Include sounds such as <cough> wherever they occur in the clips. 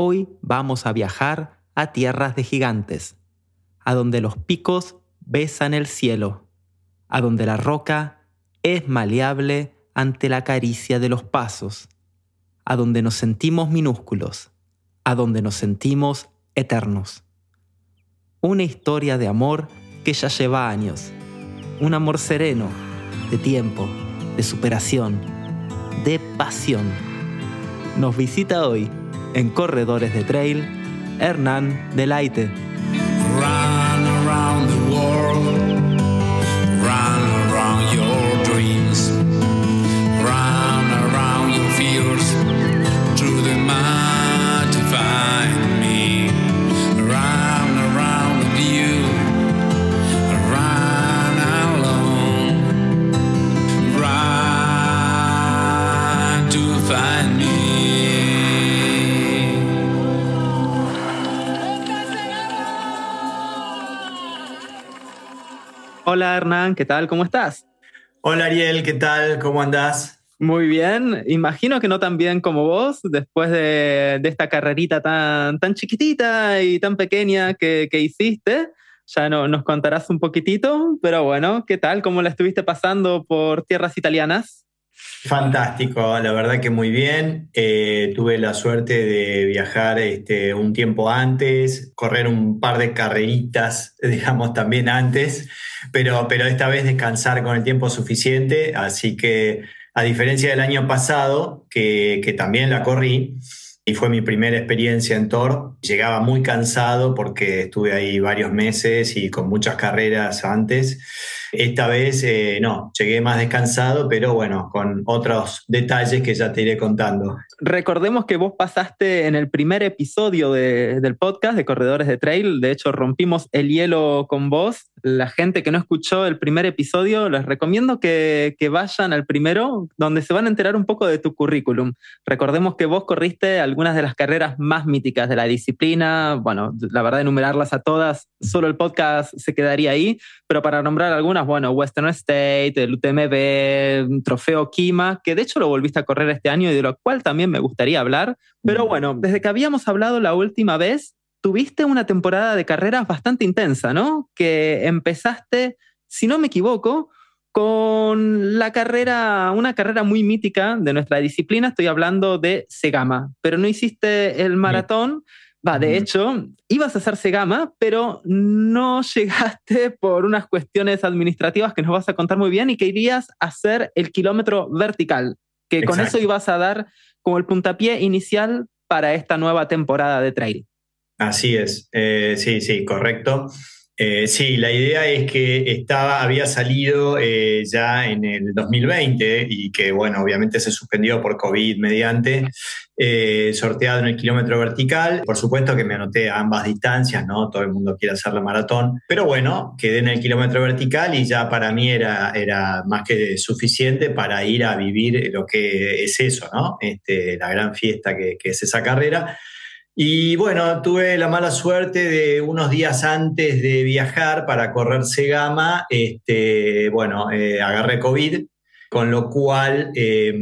Hoy vamos a viajar a tierras de gigantes, a donde los picos besan el cielo, a donde la roca es maleable ante la caricia de los pasos, a donde nos sentimos minúsculos, a donde nos sentimos eternos. Una historia de amor que ya lleva años, un amor sereno, de tiempo, de superación, de pasión. Nos visita hoy en Corredores de Trail, Hernán Delaite. Hola Hernán, ¿qué tal? ¿Cómo estás? Hola Ariel, ¿qué tal? ¿Cómo andás? Muy bien, imagino que no tan bien como vos, después de, esta carrerita tan, tan chiquitita y tan pequeña que, que hiciste. Ya no, nos contarás un poquitito, pero bueno, ¿qué tal? ¿Cómo la estuviste pasando por tierras italianas? Fantástico, la verdad que muy bien. Eh, tuve la suerte de viajar este, un tiempo antes, correr un par de carreritas, <laughs> digamos, también antes, pero, pero esta vez descansar con el tiempo suficiente. Así que, a diferencia del año pasado, que, que también la corrí, y fue mi primera experiencia en Thor. Llegaba muy cansado porque estuve ahí varios meses y con muchas carreras antes. Esta vez eh, no, llegué más descansado, pero bueno, con otros detalles que ya te iré contando. Recordemos que vos pasaste en el primer episodio del podcast de Corredores de Trail, de hecho rompimos el hielo con vos. La gente que no escuchó el primer episodio, les recomiendo que, que vayan al primero, donde se van a enterar un poco de tu currículum. Recordemos que vos corriste algunas de las carreras más míticas de la disciplina. Bueno, la verdad, enumerarlas a todas, solo el podcast se quedaría ahí, pero para nombrar algunas, bueno, Western State, el UTMB, Trofeo Kima, que de hecho lo volviste a correr este año y de lo cual también me gustaría hablar. Pero bueno, desde que habíamos hablado la última vez, tuviste una temporada de carreras bastante intensa, ¿no? Que empezaste, si no me equivoco, con la carrera, una carrera muy mítica de nuestra disciplina, estoy hablando de Segama, pero no hiciste el maratón. Va, de hecho, ibas a hacerse gama, pero no <laughs> llegaste por unas cuestiones administrativas que nos vas a contar muy bien y que irías a hacer el kilómetro vertical, que con eso ibas a dar como el puntapié inicial para esta nueva temporada de trail. Así es, eh, sí, sí, correcto. Eh, sí, la idea es que estaba, había salido eh, ya en el 2020 y que, bueno, obviamente se suspendió por COVID mediante, eh, sorteado en el kilómetro vertical. Por supuesto que me anoté a ambas distancias, ¿no? Todo el mundo quiere hacer la maratón, pero bueno, quedé en el kilómetro vertical y ya para mí era, era más que suficiente para ir a vivir lo que es eso, ¿no? Este, la gran fiesta que, que es esa carrera. Y bueno, tuve la mala suerte de unos días antes de viajar para correr Segama, este, bueno, eh, agarré COVID, con lo cual, eh,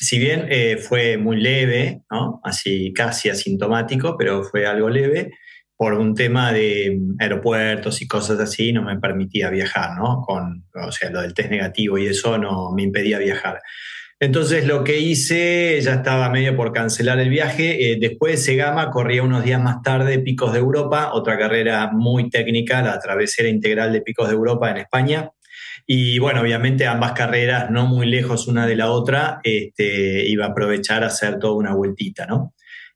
si bien eh, fue muy leve, así casi asintomático, pero fue algo leve, por un tema de aeropuertos y cosas así, no me permitía viajar, ¿no? Con, o sea, lo del test negativo y eso no me impedía viajar. Entonces lo que hice, ya estaba medio por cancelar el viaje. Eh, después de Segama corría unos días más tarde Picos de Europa, otra carrera muy técnica, la travesera integral de Picos de Europa en España. Y bueno, obviamente ambas carreras no muy lejos una de la otra, este, iba a aprovechar a hacer toda una vueltita, ¿no?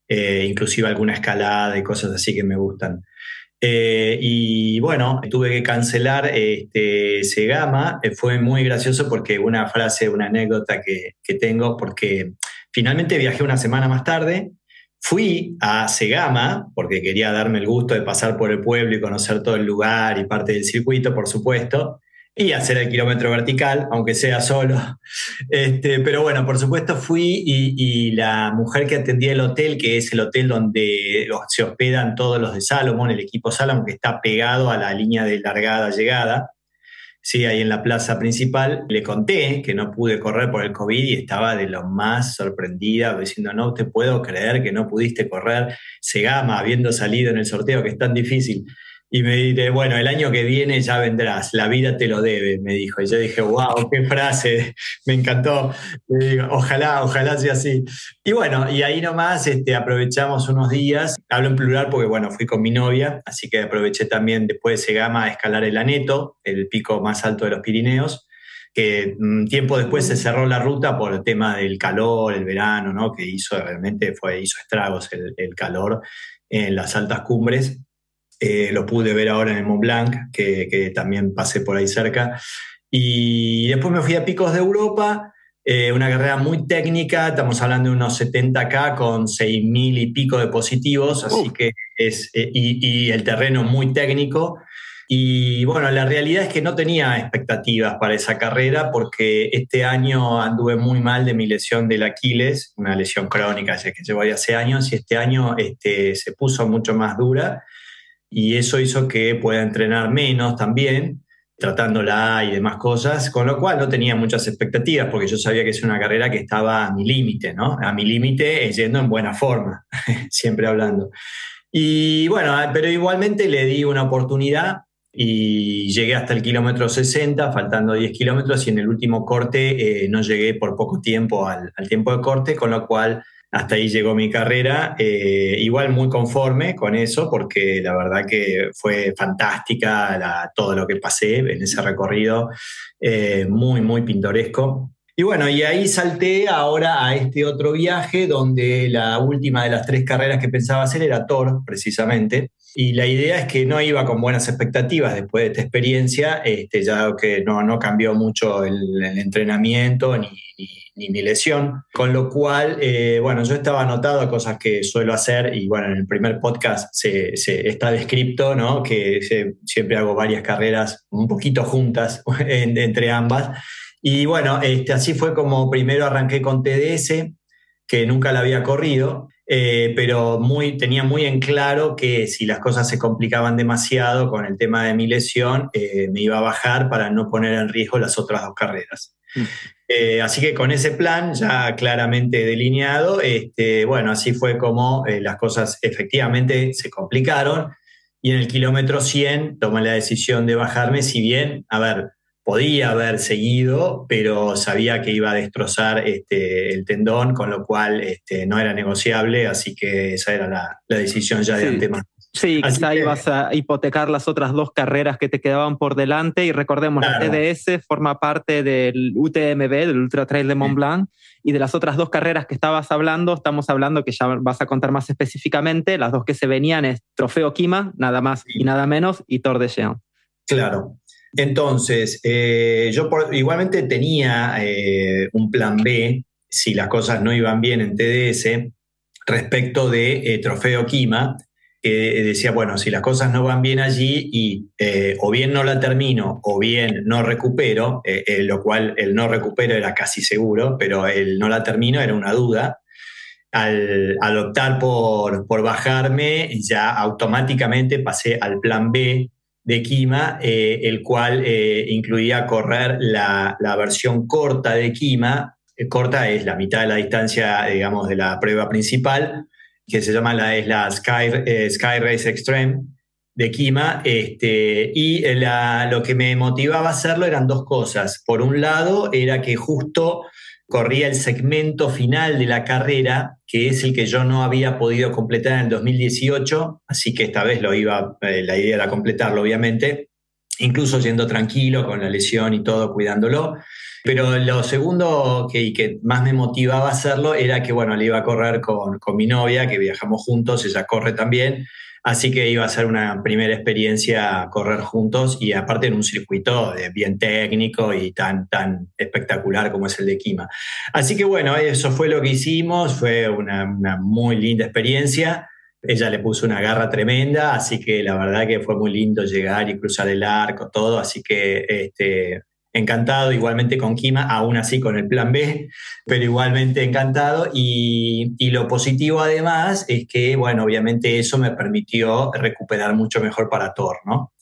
Eh, inclusive alguna escalada y cosas así que me gustan. Eh, y bueno, tuve que cancelar este, Segama. Eh, fue muy gracioso porque una frase, una anécdota que, que, tengo, porque finalmente viajé una semana más tarde. Fui a Segama porque quería darme el gusto de pasar por el pueblo y conocer todo el lugar y parte del circuito, por supuesto y hacer el kilómetro vertical, aunque sea solo. Este, pero bueno, por supuesto fui y, la mujer que atendía el hotel, que es el hotel donde se hospedan todos los de Salomon, el equipo Salomon, que está pegado a la línea de largada-llegada, sí, ahí en la plaza principal. Le conté que no pude correr por el COVID y estaba de lo más sorprendida, diciendo, no te puedo creer que no pudiste correr Segama habiendo salido en el sorteo, que es tan difícil. Y me dice, bueno, el año que viene ya vendrás, la vida te lo debe, me dijo. Y yo dije, wow, qué frase, <laughs> me encantó. digo, ojalá, ojalá sea así. Y bueno, y ahí nomás este, aprovechamos unos días, hablo en plural porque, bueno, fui con mi novia, así que aproveché también después de Segama a escalar el Aneto, el pico más alto de los Pirineos que un tiempo después se cerró la ruta por el tema del calor, el verano, ¿no? que hizo realmente fue, hizo estragos el, el calor en las altas cumbres. Eh, lo pude ver ahora en el Mont Blanc, que, también pasé por ahí cerca. Y después me fui a Picos de Europa, eh, una carrera muy técnica, estamos hablando de unos 70K con 6.000 y pico de positivos, así que es, eh, y, el terreno muy técnico. Y bueno, la realidad es que no tenía expectativas para esa carrera porque este año anduve muy mal de mi lesión del Aquiles, una lesión crónica que llevo ahí hace años, y este año este, se puso mucho más dura y eso hizo que pueda entrenar menos también, tratándola y demás cosas, con lo cual no tenía muchas expectativas porque yo sabía que es una carrera que estaba a mi límite, ¿no? A mi límite yendo en buena forma, <laughs> siempre hablando. Y bueno, pero igualmente le di una oportunidad y llegué hasta el kilómetro 60, faltando 10 kilómetros, y en el último corte eh, no llegué por poco tiempo al, tiempo de corte, con lo cual hasta ahí llegó mi carrera, eh, igual muy conforme con eso, porque la verdad que fue fantástica todo lo que pasé en ese recorrido, eh, muy, muy pintoresco. Y bueno, y ahí salté ahora a este otro viaje, donde la última de las tres carreras que pensaba hacer era Thor, precisamente. Y la idea es que no iba con buenas expectativas después de esta experiencia, este, ya que no, no cambió mucho el, el entrenamiento ni, ni mi lesión. Con lo cual, eh, bueno, yo estaba anotado cosas que suelo hacer y bueno, en el primer podcast se, está descrito, ¿no? Que siempre hago varias carreras un poquito juntas <laughs> entre ambas. Y bueno, este, así fue como primero arranqué con TDS, que nunca la había corrido, eh, pero muy, tenía muy en claro que si las cosas se complicaban demasiado con el tema de mi lesión, eh, me iba a bajar para no poner en riesgo las otras dos carreras. Mm. Eh, así que con ese plan ya claramente delineado, este, bueno, así fue como las cosas efectivamente se complicaron y en el kilómetro 100 tomé la decisión de bajarme, si bien, a ver, podía haber seguido, pero sabía que iba a destrozar este, el tendón, con lo cual este, no era negociable, así que esa era la, decisión ya de antemano. Sí, quizá ibas a hipotecar las otras dos carreras que te quedaban por delante y recordemos, la TDS forma parte del UTMB, del Ultra Trail de Mont Blanc, y de las otras dos carreras que estabas hablando, estamos hablando que ya vas a contar más específicamente, las dos que se venían es Trofeo Kima, nada más y nada menos, y Tour de Géant. Claro. Entonces, eh, yo igualmente tenía eh, un plan B si las cosas no iban bien en TDS respecto de eh, Trofeo Kima, que decía, bueno, si las cosas no van bien allí y o bien no la termino o bien no recupero, lo cual el no recupero era casi seguro, pero el no la termino era una duda. Al, optar por, por, bajarme, ya automáticamente pasé al plan B de Kima, el cual incluía correr la, la, versión corta de Kima. corta es la mitad de la distancia, digamos, de la prueba principal, que se llama la, es la Sky, eh, Sky Race Extreme de Kima, este, y la, lo que me motivaba a hacerlo eran dos cosas. Por un lado, era que justo corría el segmento final de la carrera, que es el que yo no había podido completar en el 2018, así que esta vez lo iba, eh, la idea era completarlo, obviamente, incluso yendo tranquilo con la lesión y todo, cuidándolo. Pero lo segundo que, que más me motivaba a hacerlo era que, bueno, le iba a correr con, con mi novia, que viajamos juntos, ella corre también, Así que iba a ser una primera experiencia correr juntos y aparte en un circuito bien técnico y tan, tan espectacular como es el de Kima. Así que bueno, eso fue lo que hicimos, fue una, una muy linda experiencia. Ella le puso una garra tremenda, así que la verdad que fue muy lindo llegar y cruzar el arco, todo, así que este, encantado igualmente con Kima, aún así con el plan B, pero igualmente encantado. Y, lo positivo además es que, bueno, obviamente eso me permitió recuperar mucho mejor para Thor, ¿no?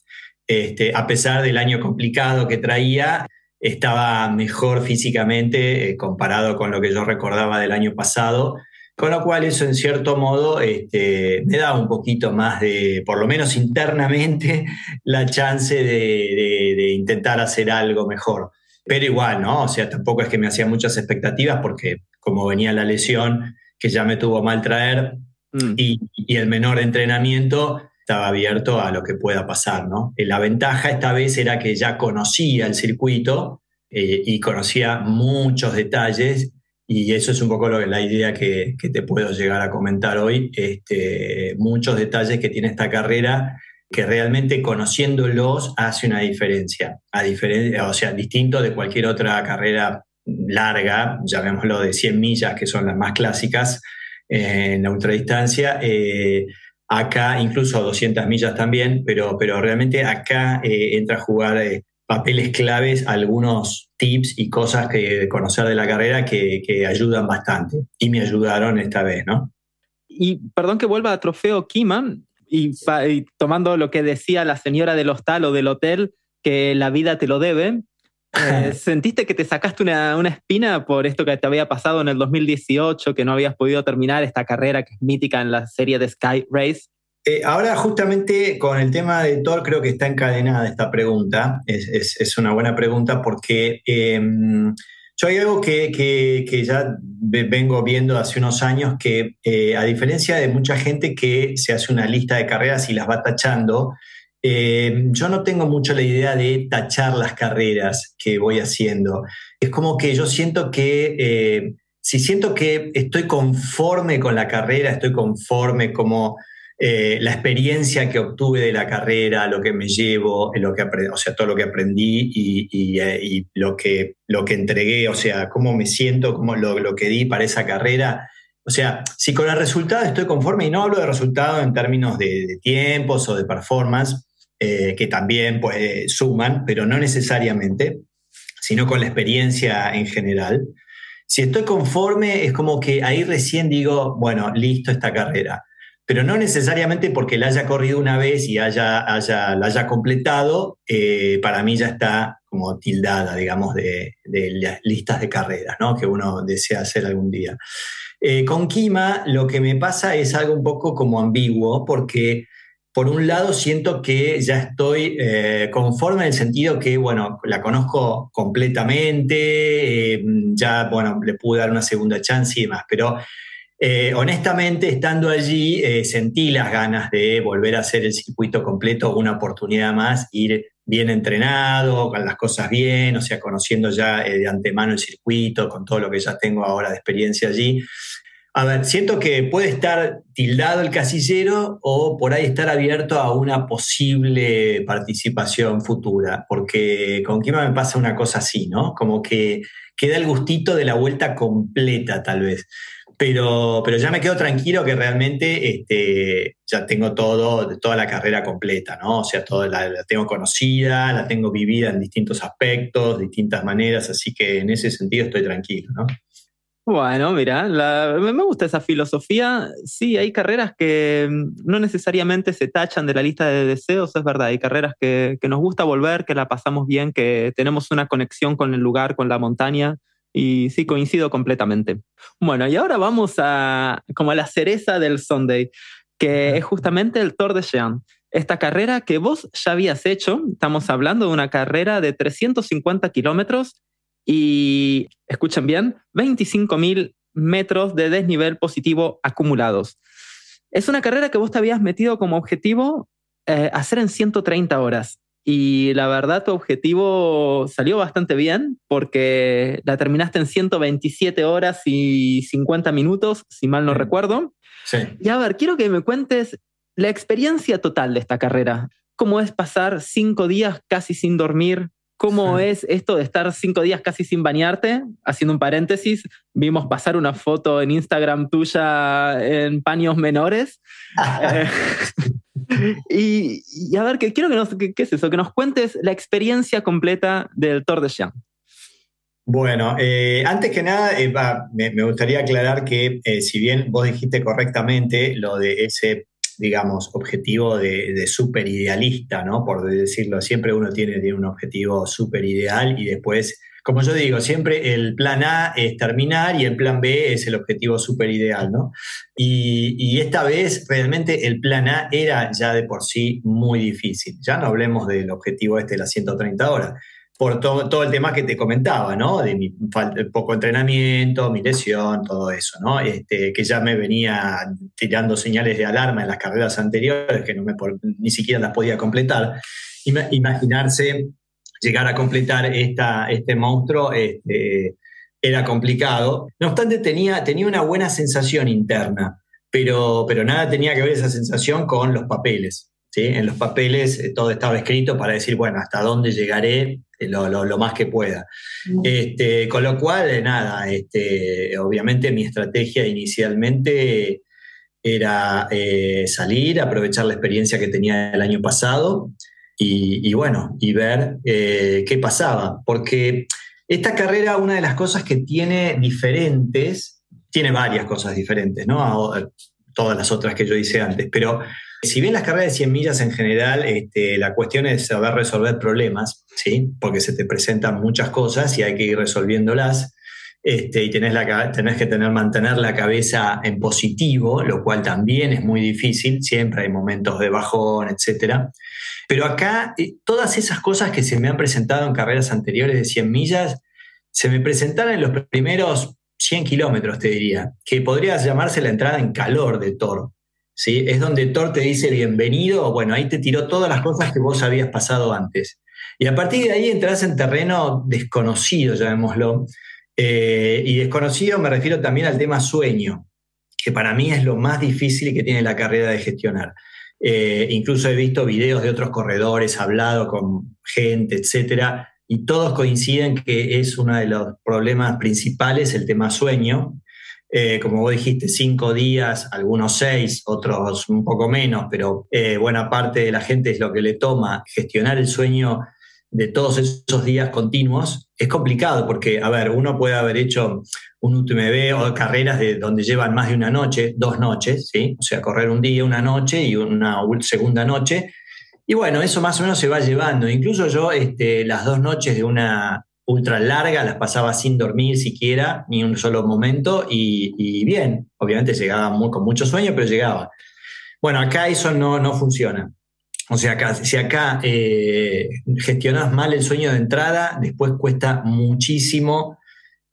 este, a pesar del año complicado que traía, estaba mejor físicamente eh, comparado con lo que yo recordaba del año pasado. Con lo cual eso en cierto modo este, me da un poquito más de, por lo menos internamente, <laughs> la chance de, intentar hacer algo mejor. Pero igual, ¿no? O sea, tampoco es que me hacía muchas expectativas porque como venía la lesión que ya me tuvo mal traer mm. y, y, el menor entrenamiento, estaba abierto a lo que pueda pasar, ¿no? La ventaja esta vez era que ya conocía el circuito eh, y conocía muchos detalles y eso es un poco la idea que, te puedo llegar a comentar hoy, este, muchos detalles que tiene esta carrera que realmente conociéndolos hace una diferencia, a o sea, distinto de cualquier otra carrera larga, llamémoslo de 100 millas, que son las más clásicas eh, en la ultradistancia, eh, acá incluso 200 millas también, pero, pero realmente acá eh, entra a jugar papeles claves, algunos tips y cosas que conocer de la carrera que, ayudan bastante y me ayudaron esta vez, ¿no? Y perdón que vuelva a Trofeo Kima y, tomando lo que decía la señora del hostal o del hotel, que la vida te lo debe, eh, <laughs> ¿Sentiste que te sacaste una, una, espina por esto que te había pasado en el 2018, que no habías podido terminar esta carrera que es mítica en la serie de Sky Race? Eh, ahora justamente con el tema de Thor creo que está encadenada esta pregunta. Es, es, una buena pregunta porque em, yo hay algo que, que, ya vengo viendo hace unos años que eh, a diferencia de mucha gente que se hace una lista de carreras y las va tachando, eh, yo no tengo mucho la idea de tachar las carreras que voy haciendo. Es como que yo siento que, eh, si siento que estoy conforme con la carrera, estoy conforme como eh, la experiencia que obtuve de la carrera, lo que me llevo, lo que o sea, todo lo que aprendí y, lo, que, lo que entregué, o sea, cómo me siento, cómo lo, que di para esa carrera. O sea, si con el resultado estoy conforme, y no hablo de resultado en términos de, tiempos o de performance, eh, que también pues, suman, pero no necesariamente, sino con la experiencia en general. Si estoy conforme, es como que ahí recién digo, bueno, listo esta carrera. Pero no necesariamente porque la haya corrido una vez y haya, haya, la haya completado, eh, para mí ya está como tildada, digamos, de, las listas de carreras ¿no? que uno desea hacer algún día. Eh, con Kima lo que me pasa es algo un poco como ambiguo, porque por un lado siento que ya estoy eh, conforme en el sentido que, bueno, la conozco completamente, ya, bueno, le pude dar una segunda chance y demás, pero eh, honestamente, estando allí, sentí las ganas de volver a hacer el circuito completo, una oportunidad más, ir bien entrenado, con las cosas bien, o sea, conociendo ya de antemano el circuito, con todo lo que ya tengo ahora de experiencia allí. A ver, siento que puede estar tildado el casillero o por ahí estar abierto a una posible participación futura, porque con Kima me pasa una cosa así, ¿no? Como que queda el gustito de la vuelta completa, tal vez. Pero, pero ya me quedo tranquilo que realmente este, ya tengo todo, toda la carrera completa, ¿no? O sea, toda la, la tengo conocida, la tengo vivida en distintos aspectos, distintas maneras, así que en ese sentido estoy tranquilo, ¿no? Bueno, mira, me gusta esa filosofía. Sí, hay carreras que mm, no necesariamente se tachan de la lista de deseos, es verdad. Hay carreras que, nos gusta volver, que la pasamos bien, que tenemos una conexión con el lugar, con la montaña. Y sí, coincido completamente. Bueno, y ahora vamos a como a la cereza del Sunday, que es justamente el Tour de Jean. Esta carrera que vos ya habías hecho, estamos hablando de una carrera de 350 kilómetros y, escuchen bien, 25.000 metros de desnivel positivo acumulados. Es una carrera que vos te habías metido como objetivo eh, hacer en 130 horas. Y la verdad, tu objetivo salió bastante bien porque la terminaste en 127 horas y 50 minutos, si mal no recuerdo. Sí. Y a ver, quiero que me cuentes la experiencia total de esta carrera. ¿Cómo es pasar cinco días casi sin dormir, ¿Cómo es esto de estar cinco días casi sin bañarte? Haciendo un paréntesis, vimos pasar una foto en Instagram tuya en paños menores. Eh, <laughs> <laughs> y, a ver, que, quiero que nos, ¿qué es eso? Que nos cuentes la experiencia completa del Tour de Jean. Bueno, eh, antes que nada, eh, me, gustaría aclarar que si bien vos dijiste correctamente lo de ese digamos, objetivo de, de súper idealista, ¿no? Por decirlo, siempre uno tiene, tiene un objetivo súper ideal y después como yo digo, siempre el plan A es terminar y el plan B es el objetivo super ideal, ¿no? Y, esta vez realmente el plan A era ya de por sí muy difícil. Ya no hablemos del objetivo este de las 130 horas, por todo, el tema que te comentaba, ¿no? De mi poco entrenamiento, mi lesión, todo eso, ¿no? Este, que ya me venía tirando señales de alarma en las carreras anteriores que no me, ni siquiera las podía completar. Imaginarse llegar a completar esta, este monstruo este, era complicado. No obstante, tenía, tenía una buena sensación interna, pero, pero nada tenía que ver esa sensación con los papeles. ¿sí? En los papeles eh, todo estaba escrito para decir, bueno, hasta dónde llegaré eh, lo, más que pueda. Este, con lo cual, eh, nada, este, obviamente mi estrategia inicialmente era salir, aprovechar la experiencia que tenía el año pasado y, bueno, y ver eh, qué pasaba. Porque esta carrera, una de las cosas que tiene diferentes, tiene varias cosas diferentes, ¿no? A, todas las otras que yo hice antes, pero si bien las carreras de 100 millas en general, este, la cuestión es saber resolver problemas, ¿sí? Porque se te presentan muchas cosas y hay que ir resolviéndolas. Este, y tenés, que tener, mantener la cabeza en positivo, lo cual también es muy difícil, siempre hay momentos de bajón, etc. Pero acá, eh, todas esas cosas que se me han presentado en carreras anteriores de 100 millas, se me presentaron en los primeros 100 kilómetros, te diría, que podría llamarse la entrada en calor de Thor. ¿sí? Es donde Thor te dice bienvenido, bueno, ahí te tiró todas las cosas que vos habías pasado antes. Y a partir de ahí entras en terreno desconocido, llamémoslo, eh, y desconocido me refiero también al tema sueño, que para mí es lo más difícil que tiene la carrera de gestionar. Eh, incluso he visto videos de otros corredores, hablado con gente, etcétera, y todos coinciden que es uno de los problemas principales el tema sueño. Eh, como vos dijiste, cinco días, algunos seis, otros un poco menos, pero buena parte de la gente es lo que le toma gestionar el sueño de todos esos días continuos es complicado porque, a ver, uno puede haber hecho un UTMB o carreras de donde llevan más de una noche, dos noches, ¿sí? O sea, correr un día, una noche y una segunda noche. Y bueno, eso más o menos se va llevando. Incluso yo este, las dos noches de una ultra larga las pasaba sin dormir siquiera, ni un solo momento, y, bien, obviamente llegaba con mucho sueño, pero llegaba. Bueno, acá eso no, no funciona. O sea, acá, si acá eh, gestionas mal el sueño de entrada, después cuesta muchísimo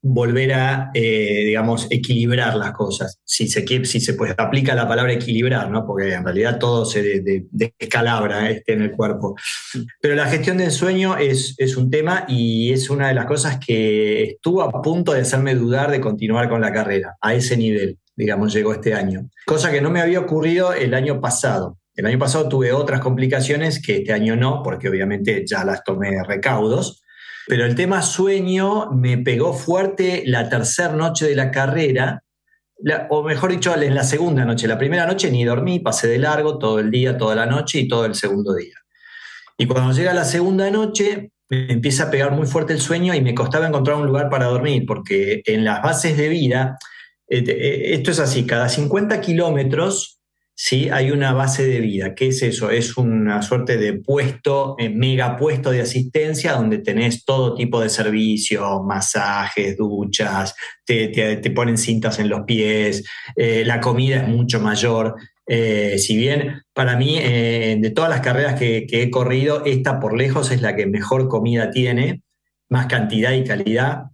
volver a, eh, digamos, equilibrar las cosas. Si se, si se pues, aplica la palabra equilibrar, ¿no? Porque en realidad todo se descalabra este, en el cuerpo. Pero la gestión del sueño es, es un tema y es una de las cosas que estuvo a punto de hacerme dudar de continuar con la carrera, a ese nivel, digamos, llegó este año. Cosa que no me había ocurrido el año pasado. El año pasado tuve otras complicaciones que este año no, porque obviamente ya las tomé recaudos. Pero el tema sueño me pegó fuerte la tercera noche de la carrera, o mejor dicho, en la segunda noche. La primera noche ni dormí, pasé de largo todo el día, toda la noche y todo el segundo día. Y cuando llega la segunda noche, me empieza a pegar muy fuerte el sueño y me costaba encontrar un lugar para dormir, porque en las bases de vida, eh, eh, esto es así, cada 50 kilómetros ¿sí? hay una base de vida. ¿Qué es eso? Es una suerte de puesto, eh, mega puesto de asistencia donde tenés todo tipo de servicios, masajes, duchas, te, ponen cintas en los pies, eh, la comida es mucho mayor. Eh, si bien para mí, de todas las carreras que, que he corrido, esta por lejos es la que mejor comida tiene, más cantidad y calidad,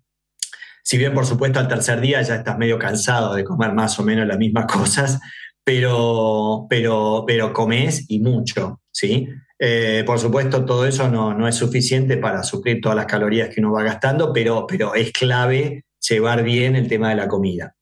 si bien, por supuesto, al tercer día ya estás medio cansado de comer más o menos las mismas <laughs> cosas, pero, pero, pero comes y mucho, ¿sí? Eh, por supuesto, todo eso no, es suficiente para suplir todas las calorías que uno va gastando, pero, pero es clave llevar bien el tema de la comida.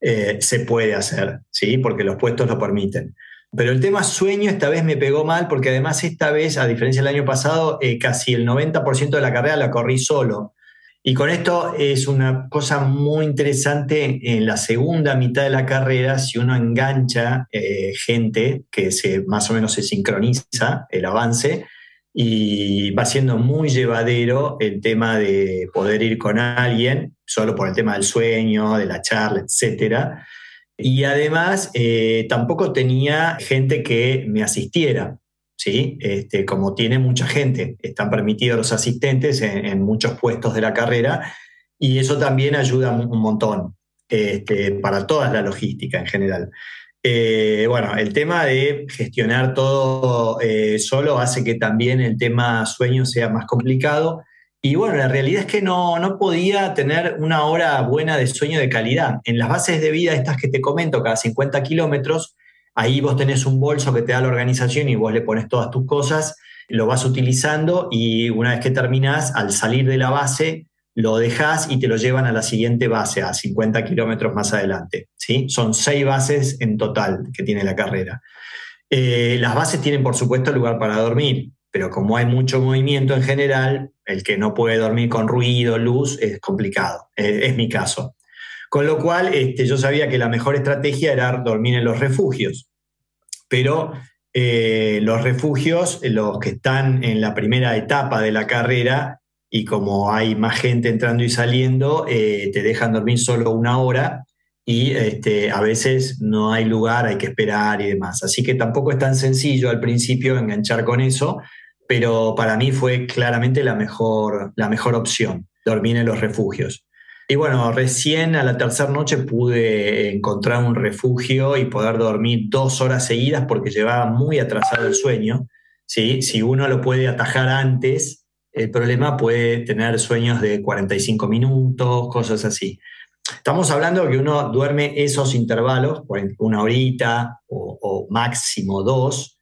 Eh, se puede hacer, ¿sí? Porque los puestos lo permiten. Pero el tema sueño esta vez me pegó mal porque además esta vez, a diferencia del año pasado, eh, casi el 90% de la carrera la corrí solo. Y con esto es una cosa muy interesante en la segunda mitad de la carrera, si uno engancha eh, gente que se, más o menos se sincroniza el avance y va siendo muy llevadero el tema de poder ir con alguien, solo por el tema del sueño, de la charla, etc. Y además eh, tampoco tenía gente que me asistiera. ¿Sí? Este, como tiene mucha gente, están permitidos los asistentes en, muchos puestos de la carrera y eso también ayuda un montón este, para toda la logística en general. Eh, bueno, el tema de gestionar todo eh, solo hace que también el tema sueño sea más complicado. Y bueno, la realidad es que no, no podía tener una hora buena de sueño de calidad. En las bases de vida, estas que te comento, cada 50 kilómetros, Ahí vos tenés un bolso que te da la organización y vos le pones todas tus cosas, lo vas utilizando y una vez que terminás, al salir de la base, lo dejas y te lo llevan a la siguiente base, a 50 kilómetros más adelante. ¿sí? Son seis bases en total que tiene la carrera. Eh, las bases tienen, por supuesto, lugar para dormir, pero como hay mucho movimiento en general, el que no puede dormir con ruido, luz, es complicado. Eh, es mi caso. Con lo cual, este, yo sabía que la mejor estrategia era dormir en los refugios. Pero eh, los refugios, los que están en la primera etapa de la carrera, y como hay más gente entrando y saliendo, eh, te dejan dormir solo una hora y este, a veces no hay lugar, hay que esperar y demás. Así que tampoco es tan sencillo al principio enganchar con eso, pero para mí fue claramente la mejor, la mejor opción, dormir en los refugios. Y bueno, recién a la tercera noche pude encontrar un refugio y poder dormir dos horas seguidas porque llevaba muy atrasado el sueño. ¿sí? Si uno lo puede atajar antes, el problema puede tener sueños de 45 minutos, cosas así. Estamos hablando de que uno duerme esos intervalos, una horita o, o máximo dos,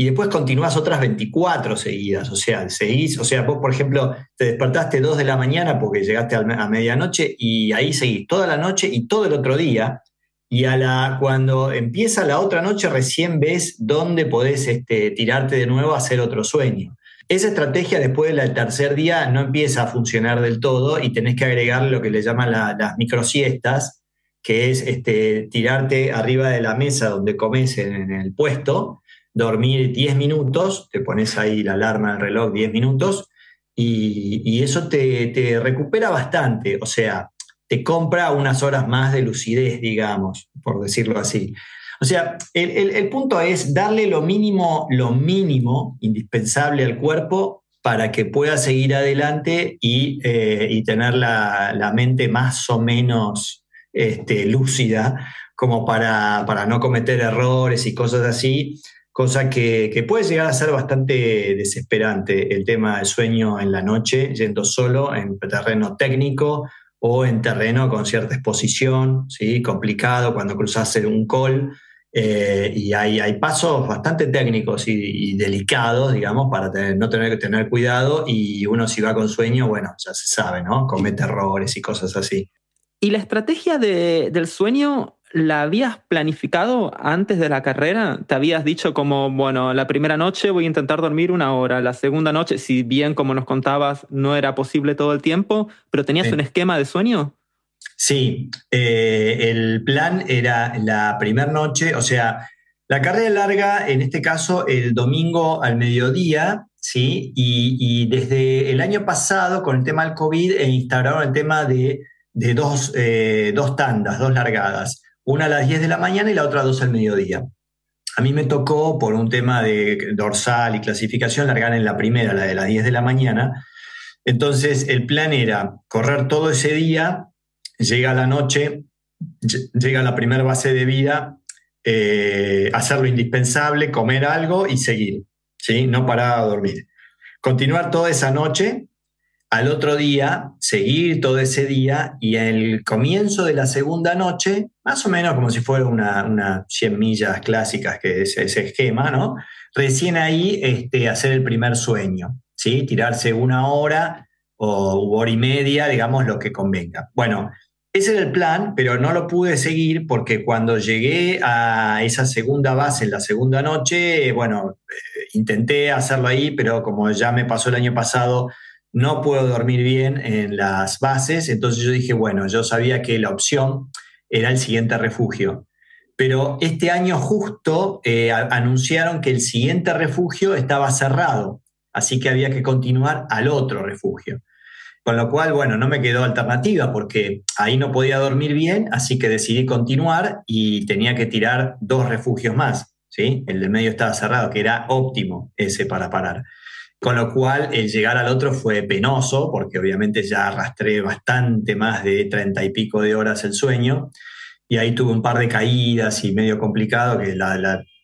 y después continúas otras 24 seguidas. O sea, seguís, o sea, vos, por ejemplo, te despertaste 2 de la mañana porque llegaste a medianoche y ahí seguís toda la noche y todo el otro día. Y a la, cuando empieza la otra noche recién ves dónde podés este, tirarte de nuevo a hacer otro sueño. Esa estrategia después del tercer día no empieza a funcionar del todo y tenés que agregar lo que le llaman las microsiestas, que es este, tirarte arriba de la mesa donde comes en el puesto dormir 10 minutos, te pones ahí la alarma del reloj 10 minutos y, eso te, recupera bastante, o sea, te compra unas horas más de lucidez, digamos, por decirlo así. O sea, el, punto es darle lo mínimo, lo mínimo indispensable al cuerpo para que pueda seguir adelante y, eh, tener la, mente más o menos este, lúcida como para, para no cometer errores y cosas así cosa que, puede llegar a ser bastante desesperante el tema del sueño en la noche, yendo solo en terreno técnico o en terreno con cierta exposición, ¿sí? complicado cuando cruzas un col. Eh, y hay, hay, pasos bastante técnicos y, delicados, digamos, para no tener que tener cuidado. Y uno, si va con sueño, bueno, ya se sabe, ¿no? Comete errores y cosas así. ¿Y la estrategia del sueño ¿La habías planificado antes de la carrera? ¿Te habías dicho como, bueno, la primera noche voy a intentar dormir una hora, la segunda noche, si bien como nos contabas no era posible todo el tiempo, pero tenías un esquema de sueño? Sí, eh, el plan era la primera noche, o sea, la carrera larga, en este caso, el domingo al mediodía, ¿sí? Y, desde el año pasado, con el tema del COVID, instauraron el tema de, dos, eh, dos tandas, dos largadas una a las 10 de la mañana y la otra a 2 al mediodía. A mí me tocó, por un tema de dorsal y clasificación, largar en la primera, la de las 10 de la mañana. Entonces, el plan era correr todo ese día, llega la noche, llega la primera base de vida, eh, hacer lo indispensable, comer algo y seguir, ¿sí? no parar a dormir. Continuar toda esa noche al otro día, seguir todo ese día y el comienzo de la segunda noche, más o menos como si fuera una, 100 millas clásicas, que es ese esquema, ¿no? Recién ahí este, hacer el primer sueño, ¿sí? Tirarse una hora o hora y media, digamos, lo que convenga. Bueno, ese era el plan, pero no lo pude seguir porque cuando llegué a esa segunda base en la segunda noche, bueno, eh, intenté hacerlo ahí, pero como ya me pasó el año pasado, no puedo dormir bien en las bases, entonces yo dije, bueno, yo sabía que la opción era el siguiente refugio. Pero este año justo eh, anunciaron que el siguiente refugio estaba cerrado, así que había que continuar al otro refugio. Con lo cual, bueno, no me quedó alternativa porque ahí no podía dormir bien, así que decidí continuar y tenía que tirar dos refugios más. ¿sí? El del medio estaba cerrado, que era óptimo ese para parar. Con lo cual, el llegar al otro fue penoso, porque obviamente ya arrastré bastante más de treinta y pico de horas el sueño. Y ahí tuve un par de caídas y medio complicado, que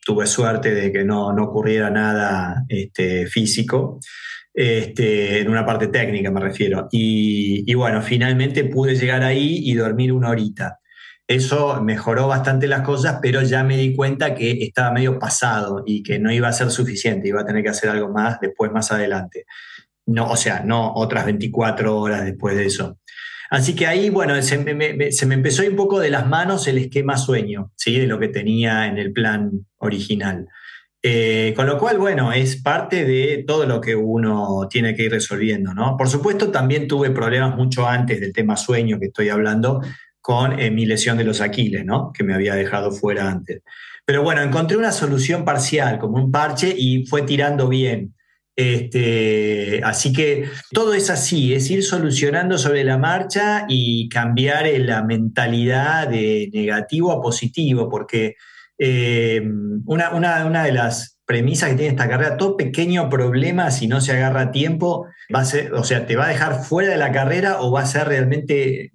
tuve suerte de que no, no ocurriera nada este, físico. Este, en una parte técnica me refiero. Y, y, bueno, finalmente pude llegar ahí y dormir una horita. Eso mejoró bastante las cosas, pero ya me di cuenta que estaba medio pasado y que no iba a ser suficiente, iba a tener que hacer algo más después, más adelante. No, o sea, no otras 24 horas después de eso. Así que ahí, bueno, se me, empezó un poco de las manos el esquema sueño, ¿sí? De lo que tenía en el plan original. Eh, con lo cual, bueno, es parte de todo lo que uno tiene que ir resolviendo, ¿no? Por supuesto, también tuve problemas mucho antes del tema sueño que estoy hablando, con eh, mi lesión de los Aquiles, ¿no? que me había dejado fuera antes. Pero bueno, encontré una solución parcial, como un parche, y fue tirando bien. Este, así que todo es así, es ir solucionando sobre la marcha y cambiar eh, la mentalidad de negativo a positivo, porque eh, una, una, de las premisa que tiene esta carrera, todo pequeño problema, si no se agarra a tiempo, va a ser, o sea, te va a dejar fuera de la carrera o va a ser realmente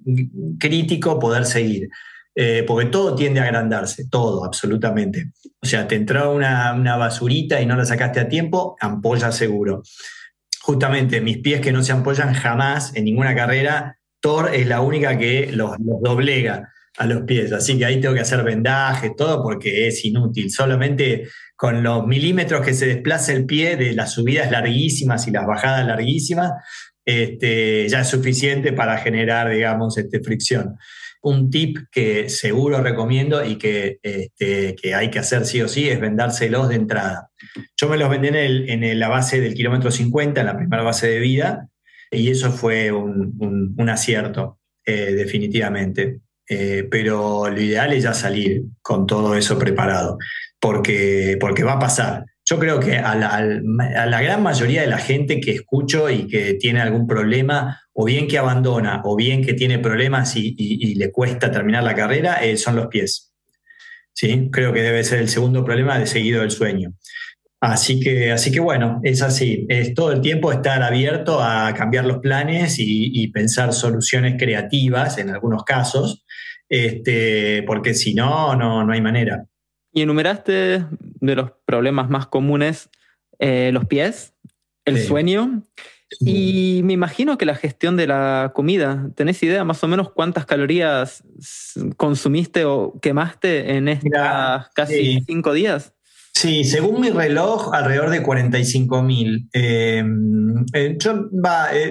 crítico poder seguir. Eh, porque todo tiende a agrandarse, todo, absolutamente. O sea, te entró una, basurita y no la sacaste a tiempo, ampolla seguro. Justamente, mis pies que no se ampollan jamás en ninguna carrera, Thor es la única que los, los doblega a los pies. Así que ahí tengo que hacer vendaje, todo porque es inútil. Solamente con los milímetros que se desplaza el pie de las subidas larguísimas y las bajadas larguísimas, este, ya es suficiente para generar, digamos, este, fricción. Un tip que seguro recomiendo y que, este, que hay que hacer sí o sí es vendárselos de entrada. Yo me los vendí en, la base del kilómetro 50, en la primera base de vida, y eso fue un, acierto, eh, definitivamente. Eh, pero lo ideal es ya salir con todo eso preparado porque, porque va a pasar. Yo creo que a la, gran mayoría de la gente que escucho y que tiene algún problema, o bien que abandona, o bien que tiene problemas y, le cuesta terminar la carrera, eh, son los pies. ¿Sí? Creo que debe ser el segundo problema de seguido del sueño. Así que, así que bueno, es así. Es todo el tiempo estar abierto a cambiar los planes y, pensar soluciones creativas en algunos casos, este, porque si no, no, no hay manera. Y enumeraste de los problemas más comunes eh, los pies, el sueño. Y me imagino que la gestión de la comida, ¿tenés idea más o menos cuántas calorías consumiste o quemaste en estos casi cinco días? Sí, según mi reloj, alrededor de 45 mil. Eh, eh, yo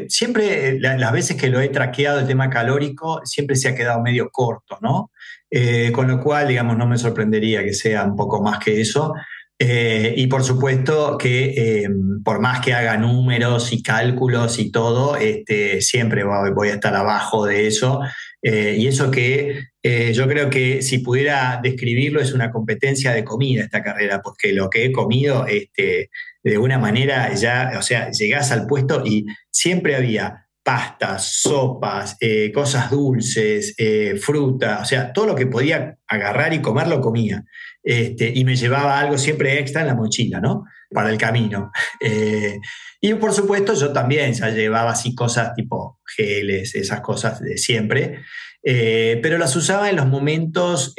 siempre, las veces que lo he traqueado el tema calórico, siempre se ha quedado medio corto, ¿no? Eh, con lo cual, digamos, no me sorprendería que sea un poco más que eso. Eh, y por supuesto que eh, por más que haga números y cálculos y todo, este, siempre voy a estar abajo de eso. y eso que yo creo que si pudiera describirlo es una competencia de comida esta carrera, porque lo que he comido, este, de una manera ya, o sea, llegás al puesto y siempre había pastas, sopas, eh, cosas dulces, eh, fruta, o sea, todo lo que podía agarrar y comer lo comía. Este, y me llevaba algo siempre extra en la mochila, ¿no? Para el camino. <laughs> Eh, y por supuesto yo también ya llevaba así cosas tipo geles, esas cosas de siempre. Eh, pero las usaba en los momentos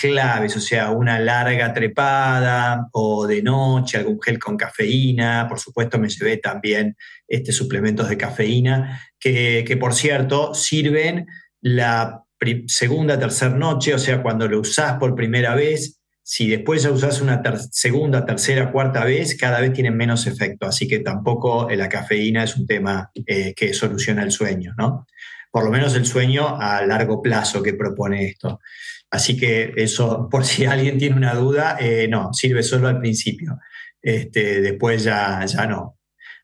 claves, o sea, una larga trepada o de noche, algún gel con cafeína. Por supuesto, me llevé también este, suplementos de cafeína, que, por cierto sirven la segunda, tercera noche, o sea, cuando lo usás por primera vez. Si después ya usás una segunda, tercera, cuarta vez, cada vez tienen menos efecto. Así que tampoco la cafeína es un tema eh, que soluciona el sueño, ¿no? por lo menos el sueño a largo plazo que propone esto. Así que eso, por si alguien tiene una duda, eh, no, sirve solo al principio. Este, después ya, ya no.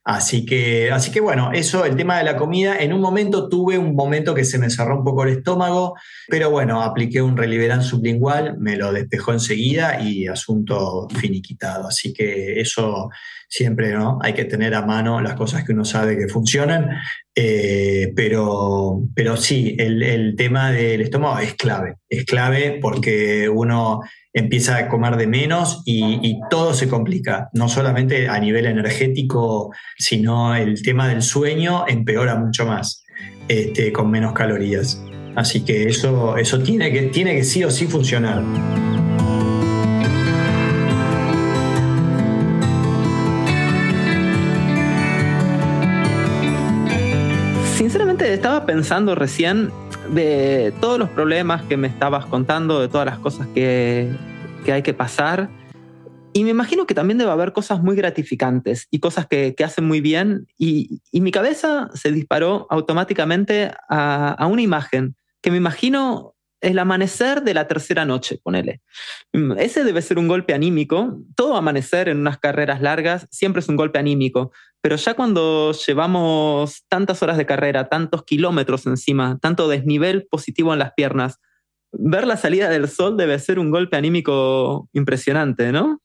Así que, así que bueno, eso, el tema de la comida. En un momento tuve un momento que se me cerró un poco el estómago, pero bueno, apliqué un Reliberan sublingual, me lo despejó enseguida y asunto finiquitado. Así que eso siempre ¿no? hay que tener a mano las cosas que uno sabe que funcionan Eh, pero, pero sí, el, tema del estómago es clave. Es clave porque uno empieza a comer de menos y, todo se complica. No solamente a nivel energético, sino el tema del sueño empeora mucho más este, con menos calorías. Así que eso, eso tiene, que, tiene que sí o sí funcionar. Estaba pensando recién de todos los problemas que me estabas contando, de todas las cosas que, hay que pasar. Y me imagino que también debe haber cosas muy gratificantes y cosas que, hacen muy bien. Y, mi cabeza se disparó automáticamente a, a, una imagen que me imagino el amanecer de la tercera noche, ponele. Mm, ese debe ser un golpe anímico. Todo amanecer en unas carreras largas siempre es un golpe anímico, pero ya cuando llevamos tantas horas de carrera, tantos kilómetros encima, tanto desnivel positivo en las piernas, ver la salida del sol debe ser un golpe anímico impresionante, ¿no?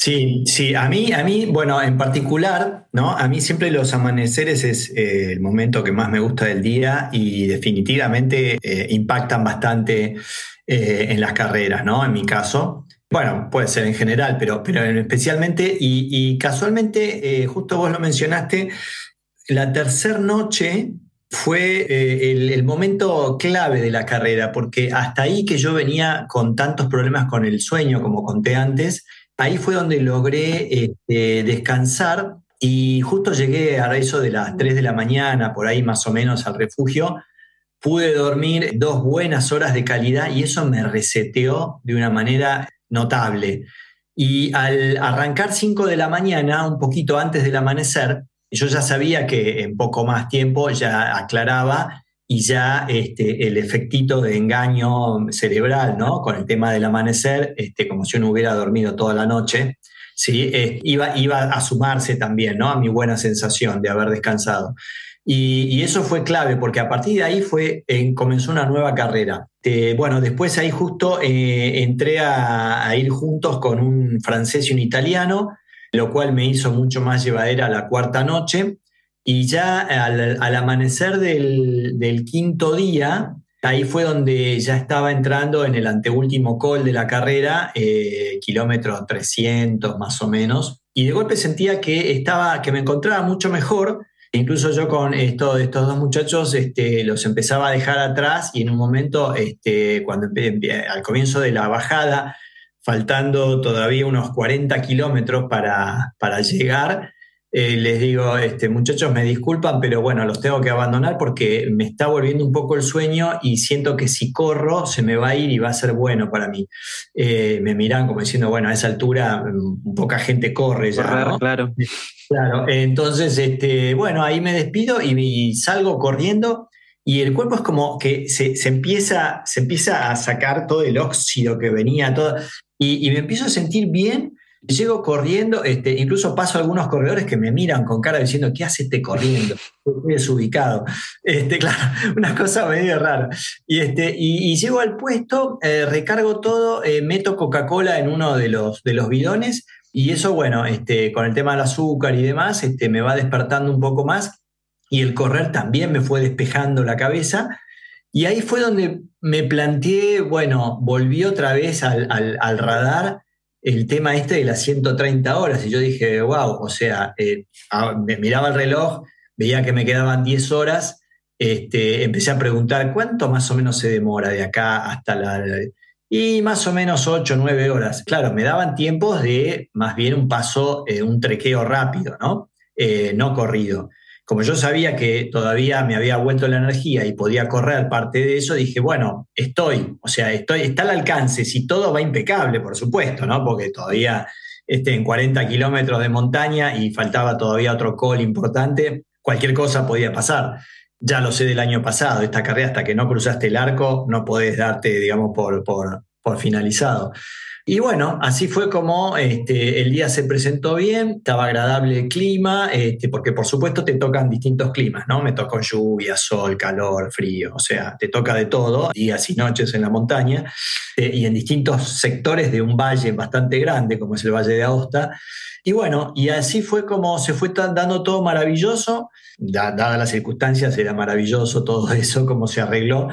Sí, sí, a mí, a mí, bueno, en particular, ¿no? A mí siempre los amaneceres es eh, el momento que más me gusta del día y definitivamente eh, impactan bastante eh, en las carreras, ¿no? En mi caso. Bueno, puede ser en general, pero, pero especialmente, y, casualmente, justo vos lo mencionaste, la tercera noche fue el, el, momento clave de la carrera, porque hasta ahí que yo venía con tantos problemas con el sueño, como conté antes, ahí fue donde logré este, descansar y justo llegué a eso de las 3 de la mañana, por ahí más o menos al refugio. Pude dormir dos buenas horas de calidad y eso me reseteó de una manera notable. Y al arrancar 5 de la mañana, un poquito antes del amanecer, yo ya sabía que en poco más tiempo ya aclaraba y ya este, el efectito de engaño cerebral, ¿no? Con el tema del amanecer, este, como si uno hubiera dormido toda la noche, ¿sí? Eh, iba, iba a sumarse también, ¿no? A mi buena sensación de haber descansado. Y, eso fue clave, porque a partir de ahí fue, comenzó una nueva carrera. bueno, después ahí justo eh, entré a, ir juntos con un francés y un italiano, lo cual me hizo mucho más llevadera la cuarta noche. Y ya al, amanecer del, quinto día, ahí fue donde ya estaba entrando en el anteúltimo call de la carrera, eh, kilómetro 300 más o menos, y de golpe sentía que, estaba, que me encontraba mucho mejor. Incluso yo con esto, estos dos muchachos este, los empezaba a dejar atrás y en un momento, este, cuando al comienzo de la bajada, faltando todavía unos 40 kilómetros para, para llegar, eh, les digo, este, muchachos, me disculpan, pero bueno, los tengo que abandonar porque me está volviendo un poco el sueño y siento que si corro se me va a ir y va a ser bueno para mí. Eh, me miran como diciendo, bueno, a esa altura mm, poca gente corre ya. Claro. Claro, entonces, este, bueno, ahí me despido y, salgo corriendo y el cuerpo es como que se, empieza, se empieza a sacar todo el óxido que venía, todo, y, y me empiezo a sentir bien Llego corriendo, este, incluso paso a algunos corredores que me miran con cara diciendo, ¿qué hace este corriendo? Estoy desubicado. Este, <laughs> claro, una cosa medio rara. Y, este, y, llego al puesto, eh, recargo todo, eh, meto Coca-Cola en uno de los, de los bidones y eso, bueno, este, con el tema del azúcar y demás, este, me va despertando un poco más y el correr también me fue despejando la cabeza. Y ahí fue donde me planteé, bueno, volví otra vez al, al radar el tema este de las 130 horas. Y yo dije, wow, o sea, eh, me miraba el reloj, veía que me quedaban 10 horas, este, empecé a preguntar cuánto más o menos se demora de acá hasta la... Y más o menos 8 o 9 horas. Claro, me daban tiempos de más bien un paso, eh, un trequeo rápido, ¿no? Eh, no corrido como yo sabía que todavía me había vuelto la energía y podía correr parte de eso, dije, bueno, estoy, o sea, estoy, está al alcance, si todo va impecable, por supuesto, ¿no? Porque todavía este, en 40 kilómetros de montaña y faltaba todavía otro call importante, cualquier cosa podía pasar. Ya lo sé del año pasado, esta carrera hasta que no cruzaste el arco no podés darte, digamos, por, por, por finalizado. Y bueno, así fue como este, el día se presentó bien, estaba agradable el clima, este, porque por supuesto te tocan distintos climas, ¿no? Me tocó lluvia, sol, calor, frío, o sea, te toca de todo, días y noches en la montaña, eh, y en distintos sectores de un valle bastante grande, como es el Valle de Aosta. Y bueno, y así fue como se fue dando todo maravilloso, dadas las circunstancias, era maravilloso todo <laughs> eso, cómo se arregló.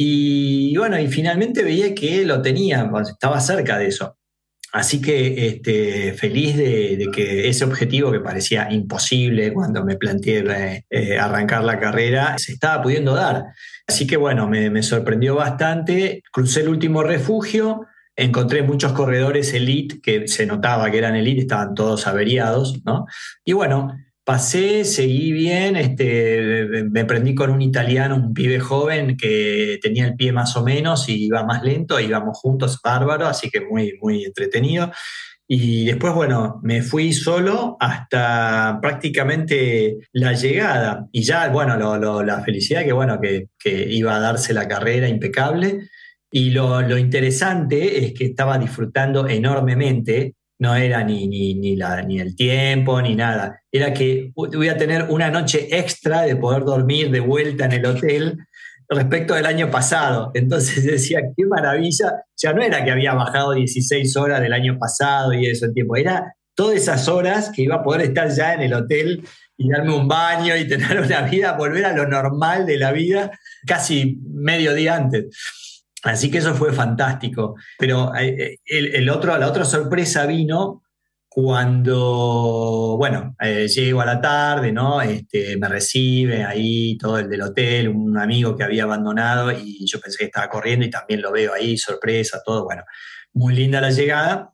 Y bueno, y finalmente veía que lo tenía, estaba cerca de eso. Así que este, feliz de, que ese objetivo que parecía imposible cuando me planteé eh, arrancar la carrera, se estaba pudiendo dar. Así que bueno, me, me sorprendió bastante. Crucé el último refugio, encontré muchos corredores elite que se notaba que eran elite, estaban todos averiados, ¿no? Y bueno, pasé, seguí bien, este, me prendí con un italiano, un pibe joven que tenía el pie más o menos y iba más lento, íbamos juntos, bárbaro, así que muy, muy entretenido. Y después, bueno, me fui solo hasta prácticamente la llegada. Y ya, bueno, la felicidad que, bueno, que, que, iba a darse la carrera impecable. Y lo, lo interesante es que estaba disfrutando enormemente no era ni, ni, ni, la, ni el tiempo ni nada. Era que voy a tener una noche extra de poder dormir de vuelta en el hotel respecto del año pasado. Entonces <laughs> decía, qué maravilla. Ya no era que había bajado 16 horas del año pasado y eso el tiempo, era todas esas horas que iba a poder estar ya en el hotel y darme un baño y <laughs> tener una vida, volver a lo normal de la vida casi medio día antes. Así que eso fue fantástico. Pero eh, eh, el, otro, la otra sorpresa vino cuando, bueno, eh, llego a la tarde, ¿no? Este, me recibe ahí todo el del hotel, un amigo que había abandonado y yo pensé que estaba corriendo y también lo veo ahí, sorpresa, todo, bueno, muy linda la llegada.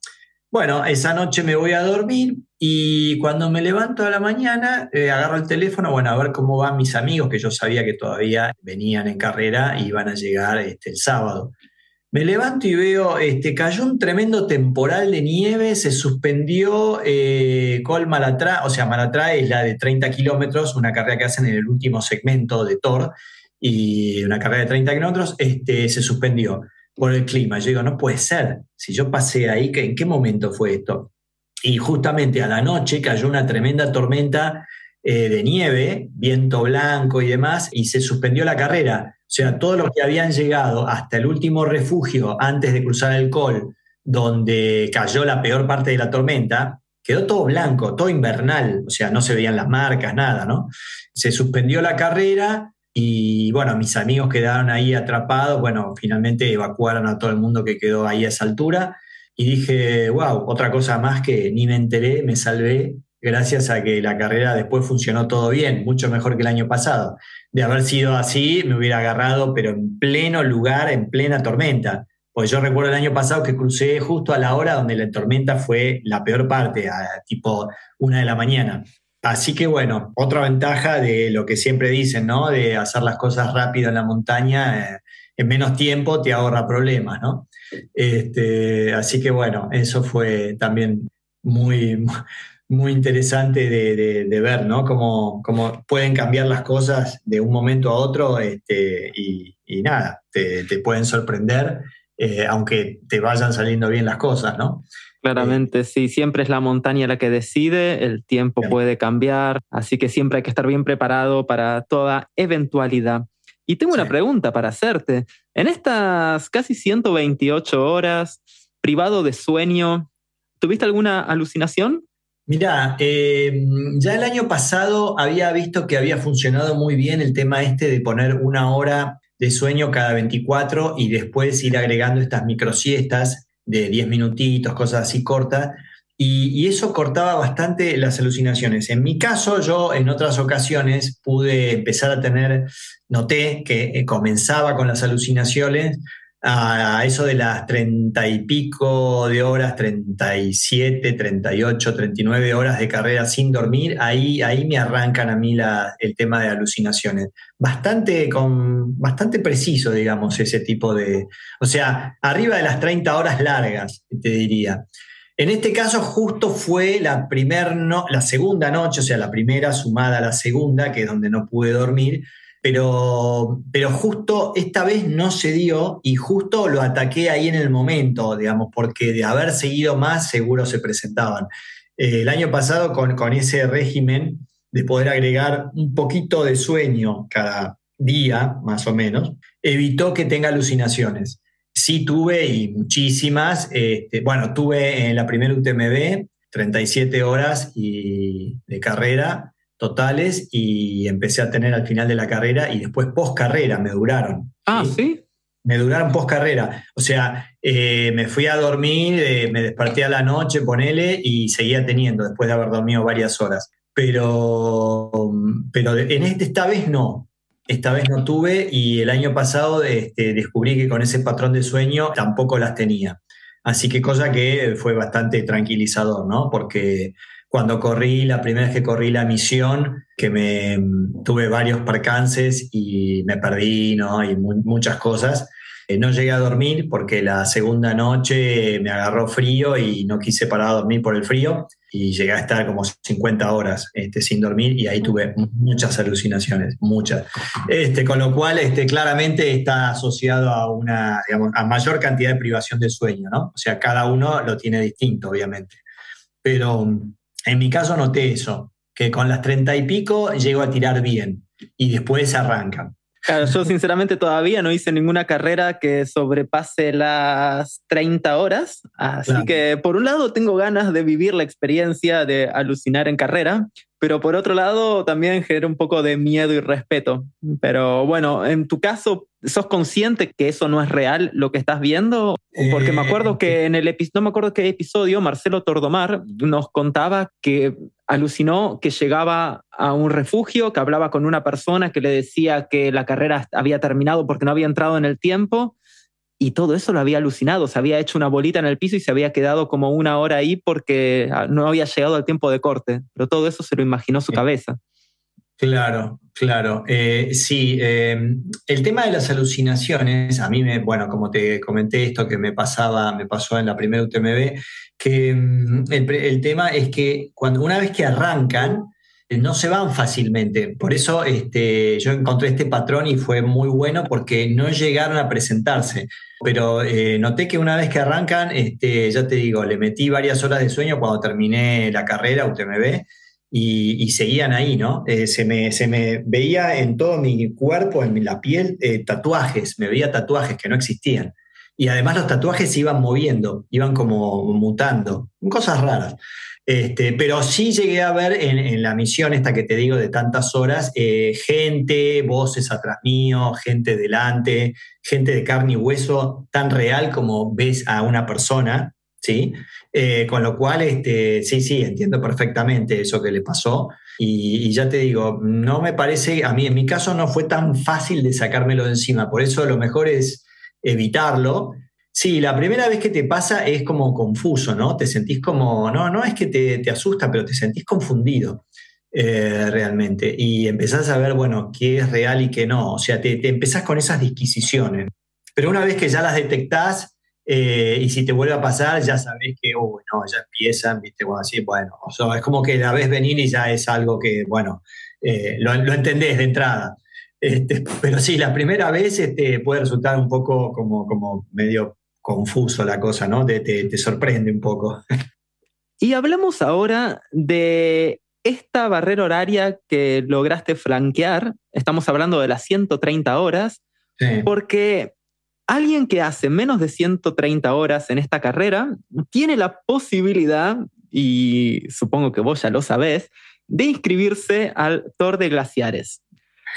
Bueno, esa noche me voy a dormir y cuando me levanto a la mañana, eh, agarro el teléfono, bueno, a ver cómo van mis amigos, que yo sabía que todavía venían en carrera y iban a llegar este, el sábado. Me levanto y veo, este, cayó un tremendo temporal de nieve, se suspendió eh, Col Malatra, o sea, Malatra es la de 30 kilómetros, una carrera que hacen en el último segmento de Thor, y una carrera de 30 kilómetros, este, se suspendió por el clima. Yo digo, no puede ser. Si yo pasé ahí, ¿en qué momento fue esto? Y justamente a la noche cayó una tremenda tormenta eh, de nieve, viento blanco y demás, y se suspendió la carrera. O sea, todos los que habían llegado hasta el último refugio antes de cruzar el col, donde cayó la peor parte de la tormenta, quedó todo blanco, todo invernal, o sea, no se veían las marcas, nada, ¿no? Se suspendió la carrera y bueno, mis amigos quedaron ahí atrapados, bueno, finalmente evacuaron a todo el mundo que quedó ahí a esa altura y dije, wow, otra cosa más que ni me enteré, me salvé gracias a que la carrera después funcionó todo bien, mucho mejor que el año pasado. De haber sido así, me hubiera agarrado, pero en pleno lugar, en plena tormenta. Pues yo recuerdo el año pasado que crucé justo a la hora donde la tormenta fue la peor parte, a tipo una de la mañana. Así que bueno, otra ventaja de lo que siempre dicen, ¿no? De hacer las cosas rápido en la montaña, eh, en menos tiempo te ahorra problemas, ¿no? Este, así que bueno, eso fue también muy, muy interesante de, ver, ¿no? Cómo, cómo, pueden cambiar las cosas de un momento a otro este, y, nada, te, pueden sorprender, eh, aunque te vayan saliendo bien las cosas, ¿no? Claramente, sí, siempre es la montaña la que decide, el tiempo puede cambiar, así que siempre hay que estar bien preparado para toda eventualidad. Y tengo una pregunta para hacerte. En estas casi 128 horas, privado de sueño, ¿tuviste alguna alucinación? Mira, eh, ya el año pasado había visto que había funcionado muy bien el tema este de poner una hora de sueño cada 24 y después ir agregando estas microsiestas de 10 minutitos, cosas así cortas, y, eso cortaba bastante las alucinaciones. En mi caso, yo en otras ocasiones pude empezar a tener, noté que eh, comenzaba con las alucinaciones a, eso de las treinta y pico de horas, 37, 38, 39 horas de carrera sin dormir, ahí, ahí me arrancan a mí la, el tema de alucinaciones. Bastante, con, bastante preciso, digamos, ese tipo de... O sea, arriba de las 30 horas largas, te diría. En este caso, justo fue la, primer no, la segunda noche, o sea, la primera sumada a la segunda, que es donde no pude dormir, pero, pero justo esta vez no se dio y justo lo ataqué ahí en el momento, digamos, porque de haber seguido más seguro se presentaban. Eh, el año pasado con, con ese régimen de poder agregar un poquito de sueño cada día, más o menos, evitó que tenga alucinaciones. Sí tuve y muchísimas. Este, bueno, tuve en la primera UTMB 37 horas y de carrera totales y empecé a tener al final de la carrera y después post carrera me duraron. Ah, sí. Me duraron post carrera. O sea, eh, me fui a dormir, eh, me desperté a la noche, ponele, y seguía teniendo después de haber dormido varias horas. Pero, pero en este, esta vez no. Esta vez no tuve y el año pasado este, descubrí que con ese patrón de sueño tampoco las tenía. Así que cosa que fue bastante tranquilizador, ¿no? Porque cuando corrí, la primera vez que corrí la misión, que me tuve varios percances y me perdí, ¿no? Y muchas cosas. Eh, no llegué a dormir porque la segunda noche me agarró frío y no quise parar a dormir por el frío y llegué a estar como 50 horas este, sin dormir y ahí tuve muchas alucinaciones, muchas. Este, con lo cual, este, claramente está asociado a una, a mayor cantidad de privación de sueño, ¿no? O sea, cada uno lo tiene distinto, obviamente. Pero en mi caso noté eso, que con las 30 y pico llego a tirar bien y después arrancan yo sinceramente todavía no hice ninguna carrera que sobrepase las 30 horas, así que por un lado tengo ganas de vivir la experiencia de alucinar en carrera, pero por otro lado también genera un poco de miedo y respeto. Pero bueno, en tu caso, ¿sos consciente que eso no es real lo que estás viendo? Porque me acuerdo eh, que en el episodio, no me acuerdo qué episodio, Marcelo Tordomar nos contaba que alucinó que llegaba a un refugio, que hablaba con una persona que le decía que la carrera había terminado porque no había entrado en el tiempo y todo eso lo había alucinado, se había hecho una bolita en el piso y se había quedado como una hora ahí porque ah, no había llegado al tiempo de corte, pero todo eso se lo imaginó su cabeza. Claro, claro. Eh, sí, em, el tema de las alucinaciones, a mí me, bueno, como te comenté esto que me pasaba, me pasó en la primera UTMB, que em, el, el tema es que cuando una vez que arrancan, no se van fácilmente. Por eso este, yo encontré este patrón y fue muy bueno porque no llegaron a presentarse. Pero eh, noté que una vez que arrancan, este, ya te digo, le metí varias horas de sueño cuando terminé la carrera UTMB y, y seguían ahí, ¿no? Eh, se, me, se, me, veía en todo mi cuerpo, en la piel, tatuajes, me veía tatuajes que no existían. Y además los tatuajes se iban moviendo, iban como mutando, cosas raras. Este, pero sí llegué a ver en, la misión esta que te digo de tantas horas, eh, gente, voces atrás mío, gente delante, gente de carne y hueso, tan real como ves a una persona, ¿sí? Eh, con lo cual, este, sí, sí, entiendo perfectamente eso que le pasó. Y, ya te digo, no me parece, a mí en mi caso no fue tan fácil de sacármelo encima, por eso lo mejor es evitarlo Sí, la primera vez que te pasa es como confuso, ¿no? Te sentís como, no, no es que te, asusta, pero te sentís confundido eh, realmente. Y empezás a ver, bueno, qué es real y qué no. O sea, te, te empezás con esas disquisiciones. Pero una vez que ya las detectás, eh, y si te vuelve a pasar, ya sabés que, oh, no, ya empiezan, ¿viste? Bueno, así, bueno, o sea, es como que la ves venir y ya es algo que, bueno, eh, lo, lo, entendés de entrada. Este, pero sí, la primera vez este, puede resultar un poco como, como medio confuso la cosa, ¿no? Te, sorprende un poco. Y hablamos ahora de esta barrera horaria que lograste flanquear. Estamos hablando de las 130 horas, porque alguien que hace menos de 130 horas en esta carrera tiene la posibilidad, y supongo que vos ya lo sabés, de inscribirse al Tour de Glaciares.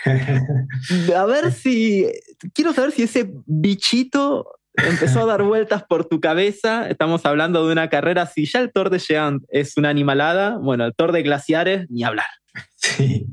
<laughs> A ver si, quiero saber si ese bichito empezó a <laughs> dar vueltas por tu cabeza. Estamos hablando de una carrera. Si ya el Tour de Géant es una animalada, bueno, el Tour de Glaciares, ni hablar. <laughs> Sí.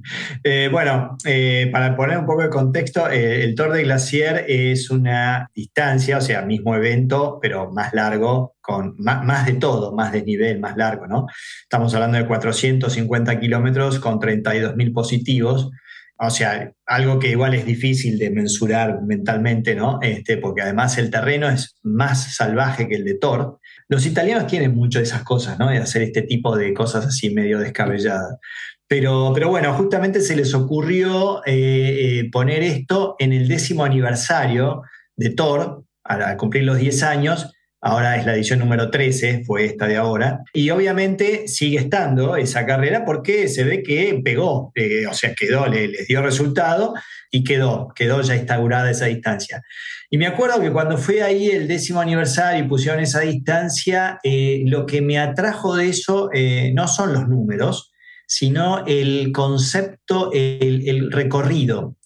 Eh, bueno, eh, para poner un poco de contexto, eh, el Tour de Glacier es una distancia, o sea, mismo evento, pero más largo, con más, más de todo, más de nivel, más largo, ¿no? Estamos hablando de 450 kilómetros con 32.000 positivos o sea, algo que igual es difícil de mensurar mentalmente, ¿no? Este, porque además el terreno es más salvaje que el de Thor. Los italianos tienen mucho de esas cosas, ¿no? De hacer este tipo de cosas así medio descabelladas. Pero, pero bueno, justamente se les ocurrió eh, eh, poner esto en el décimo aniversario de Thor, al cumplir los 10 años, ahora es la edición número 13, fue esta de ahora, y obviamente sigue estando esa carrera porque se ve que pegó, eh, o sea, quedó, le, les dio resultado y quedó, quedó ya instaurada esa distancia. Y me acuerdo que cuando fue ahí el décimo aniversario y pusieron esa distancia, lo que me atrajo de eso no son los números, sino el concepto, el, recorrido.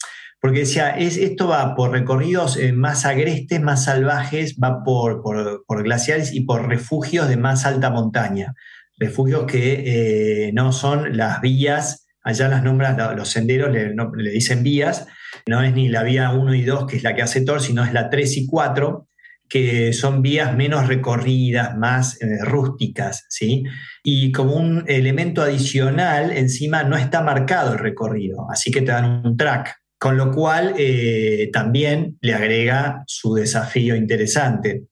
Porque decía, es, esto va por recorridos eh, más agrestes, más salvajes, va por, por, glaciares y por refugios de más alta montaña. Refugios que eh, no son las vías, allá las nombran los senderos, le, le, dicen vías, no es ni la vía 1 y 2, que es la que hace Thor, sino es la 3 y 4, que son vías menos recorridas, más eh, rústicas, ¿sí? Y como un elemento adicional, encima no está marcado el recorrido, así que te dan un track, con lo cual eh, también le agrega su desafío interesante.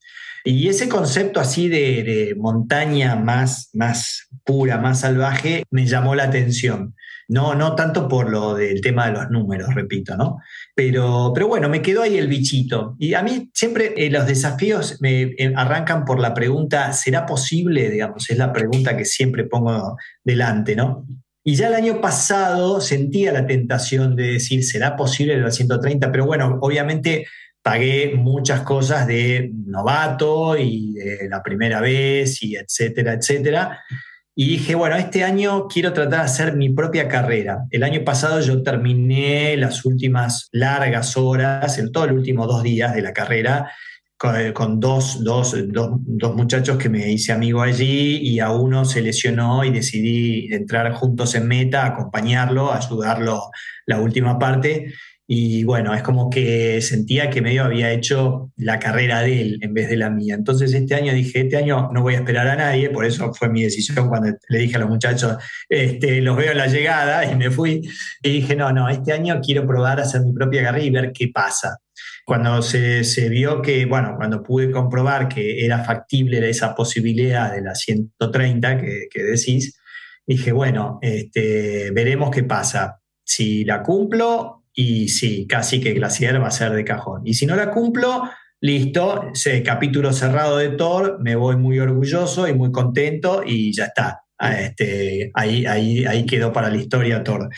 Y ese concepto así de, montaña más, más pura, más salvaje, me llamó la atención. No, no tanto por lo del tema de los números, repito, ¿no? Pero, pero bueno, me quedó ahí el bichito. Y a mí siempre eh, los desafíos me eh, arrancan por la pregunta, ¿será posible? Digamos, es la pregunta que siempre pongo delante, ¿no? Y ya el año pasado sentía la tentación de decir, ¿será posible los 130? Pero bueno, obviamente pagué muchas cosas de novato y de la primera vez y etcétera, etcétera. Y dije, bueno, este año quiero tratar de hacer mi propia carrera. El año pasado yo terminé las últimas largas horas, en todos los últimos dos días de la carrera, con, dos, dos, dos, muchachos que me hice amigo allí y a uno se lesionó y decidí entrar juntos en meta, acompañarlo, ayudarlo la última parte. Y bueno, es como que sentía que medio había hecho la carrera de él en vez de la mía. Entonces este año dije, este año no voy a esperar a nadie, por eso fue mi decisión cuando le dije a los muchachos, este, los veo en la llegada y me fui. Y dije, no, no, este año quiero probar a hacer mi propia carrera y ver qué pasa. Cuando se, se vio que, bueno, cuando pude comprobar que era factible esa posibilidad de la 130 que, que decís, dije, bueno, este, veremos qué pasa. Si la cumplo, y sí, casi que Glacier va a ser de cajón. Y si no la cumplo, listo, ese capítulo cerrado de Thor, me voy muy orgulloso y muy contento y ya está. Ah, este, ahí, ahí, ahí quedó para la historia Thor.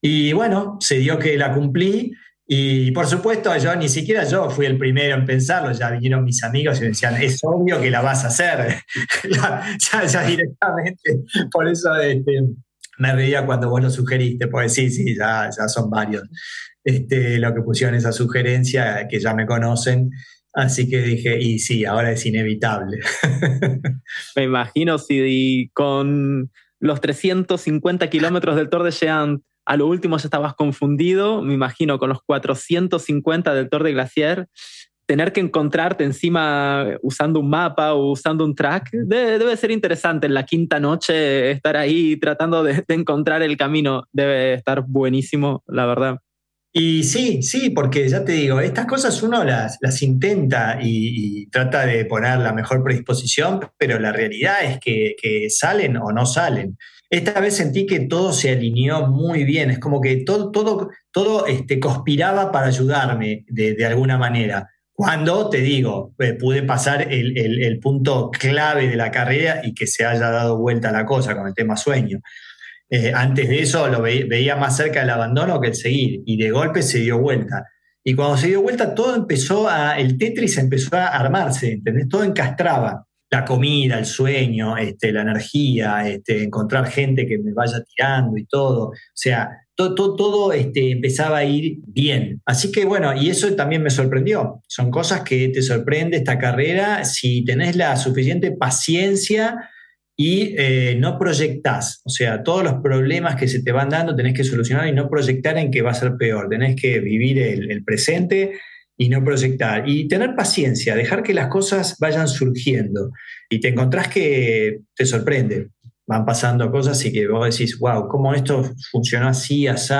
Y bueno, se dio que la cumplí. Y por supuesto, yo ni siquiera yo fui el primero en pensarlo, ya vinieron mis amigos y me decían, es obvio que la vas a hacer, <laughs> ya, ya, directamente. Por eso este, me reía cuando vos lo sugeriste, pues sí, sí, ya, ya son varios este, lo que pusieron esa sugerencia, que ya me conocen. Así que dije, y sí, ahora es inevitable. <laughs> me imagino si con los 350 kilómetros del Tour de Jean a lo último ya estabas confundido, me imagino con los 450 del Tour de Glacier, tener que encontrarte encima usando un mapa o usando un track, debe, ser interesante en la quinta noche estar ahí tratando de, encontrar el camino, debe estar buenísimo, la verdad. Y sí, sí, porque ya te digo, estas cosas uno las, las intenta y, trata de poner la mejor predisposición, pero la realidad es que, salen o no salen. Esta vez sentí que todo se alineó muy bien, es como que todo, todo, todo este, conspiraba para ayudarme de, alguna manera. Cuando, te digo, eh, pude pasar el, punto clave de la carrera y que se haya dado vuelta la cosa con el tema sueño. Eh, antes de eso lo veía más cerca del abandono que el seguir y de golpe se dio vuelta. Y cuando se dio vuelta todo empezó a, el Tetris empezó a armarse, ¿entendés? Todo encastraba. La comida, el sueño, este, la energía, este, encontrar gente que me vaya tirando y todo. O sea, todo, todo, este, empezaba a ir bien. Así que bueno, y eso también me sorprendió. Son cosas que te sorprende esta carrera si tenés la suficiente paciencia y eh, no proyectás. O sea, todos los problemas que se te van dando tenés que solucionar y no proyectar en que va a ser peor. Tenés que vivir el, el presente y no proyectar. Y tener paciencia, dejar que las cosas vayan surgiendo. Y te encontrás que te sorprende van pasando cosas y que vos decís, wow, ¿cómo esto funcionó así, así?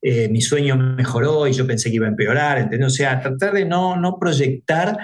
Eh, mi sueño mejoró y yo pensé que iba a empeorar, ¿entendés? O sea, tratar de no, no proyectar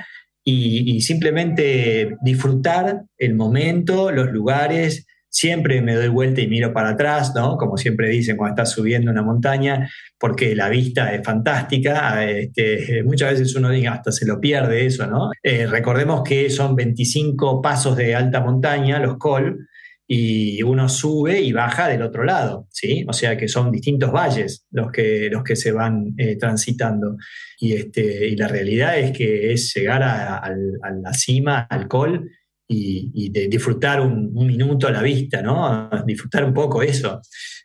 y, simplemente disfrutar el momento, los lugares, siempre me doy vuelta y miro para atrás, ¿no? Como siempre dicen cuando estás subiendo una montaña, porque la vista es fantástica. Este, muchas veces uno diga, hasta se lo pierde eso, ¿no? Eh, recordemos que son 25 pasos de alta montaña, los col, y uno sube y baja del otro lado, ¿sí? O sea que son distintos valles los que, los que se van eh, transitando. Y, este, y la realidad es que es llegar a, la cima, al col, y, disfrutar un, minuto a la vista, ¿no? <laughs> Disfrutar un poco eso.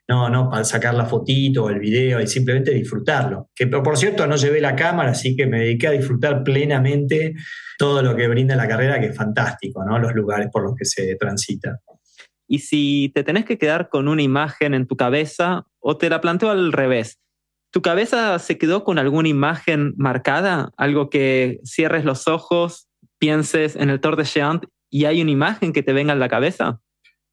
No, no para sacar la fotito o el video y simplemente disfrutarlo. Que por cierto no llevé la cámara, así que me dediqué a disfrutar plenamente todo lo que brinda la carrera, que es fantástico, ¿no? Los lugares por los que se transita. Y si te tenés que quedar con una imagen en tu cabeza, o te la planteo al revés, ¿tu cabeza se quedó con alguna imagen marcada? Algo que cierres los ojos, pienses en el Tour de Géant y hay una imagen que te venga en la cabeza?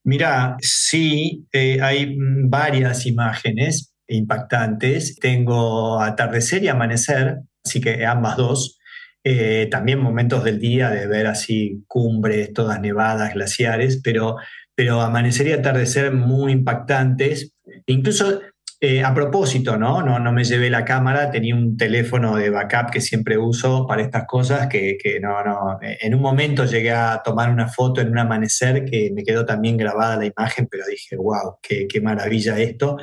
Mira, sí, eh, hay varias imágenes impactantes. Tengo atardecer y amanecer, así que ambas dos. Eh, también momentos del día de ver así cumbres, todas nevadas, glaciares, pero pero amanecer y atardecer muy impactantes. Incluso eh, a propósito, ¿no? ¿no? No me llevé la cámara, tenía un teléfono de backup que siempre uso para estas cosas, que, que, no, no. En un momento llegué a tomar una foto en un amanecer que me quedó también grabada la imagen, pero dije, wow, qué, qué maravilla esto.